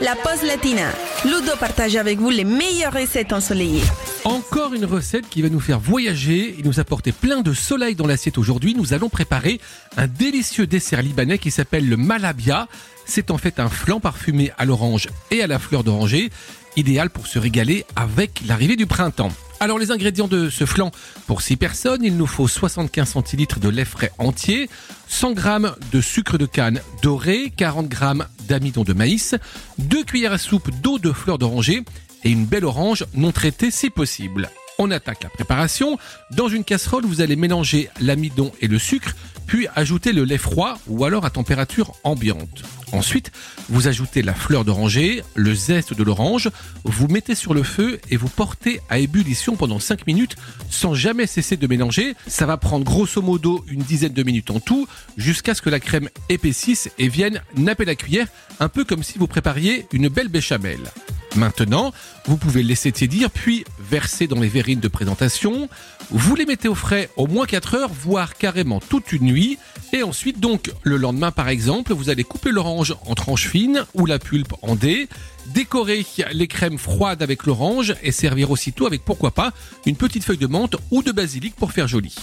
la pause latina. Ludo partage avec vous les meilleures recettes ensoleillées. Encore une recette qui va nous faire voyager et nous apporter plein de soleil dans l'assiette aujourd'hui. Nous allons préparer un délicieux dessert libanais qui s'appelle le malabia. C'est en fait un flan parfumé à l'orange et à la fleur d'oranger, idéal pour se régaler avec l'arrivée du printemps. Alors les ingrédients de ce flan, pour 6 personnes, il nous faut 75 centilitres de lait frais entier, 100 g de sucre de canne doré, 40 g d'amidon de maïs, 2 cuillères à soupe d'eau de fleur d'oranger et une belle orange non traitée si possible. On attaque la préparation. Dans une casserole, vous allez mélanger l'amidon et le sucre, puis ajouter le lait froid ou alors à température ambiante. Ensuite, vous ajoutez la fleur d'oranger, le zeste de l'orange, vous mettez sur le feu et vous portez à ébullition pendant 5 minutes sans jamais cesser de mélanger. Ça va prendre grosso modo une dizaine de minutes en tout jusqu'à ce que la crème épaississe et vienne napper la cuillère, un peu comme si vous prépariez une belle béchamel. Maintenant, vous pouvez laisser tiédir puis verser dans les verrines de présentation. Vous les mettez au frais au moins 4 heures, voire carrément toute une nuit. Et ensuite, donc, le lendemain par exemple, vous allez couper l'orange en tranches fines ou la pulpe en dés, décorer les crèmes froides avec l'orange et servir aussitôt avec pourquoi pas une petite feuille de menthe ou de basilic pour faire joli.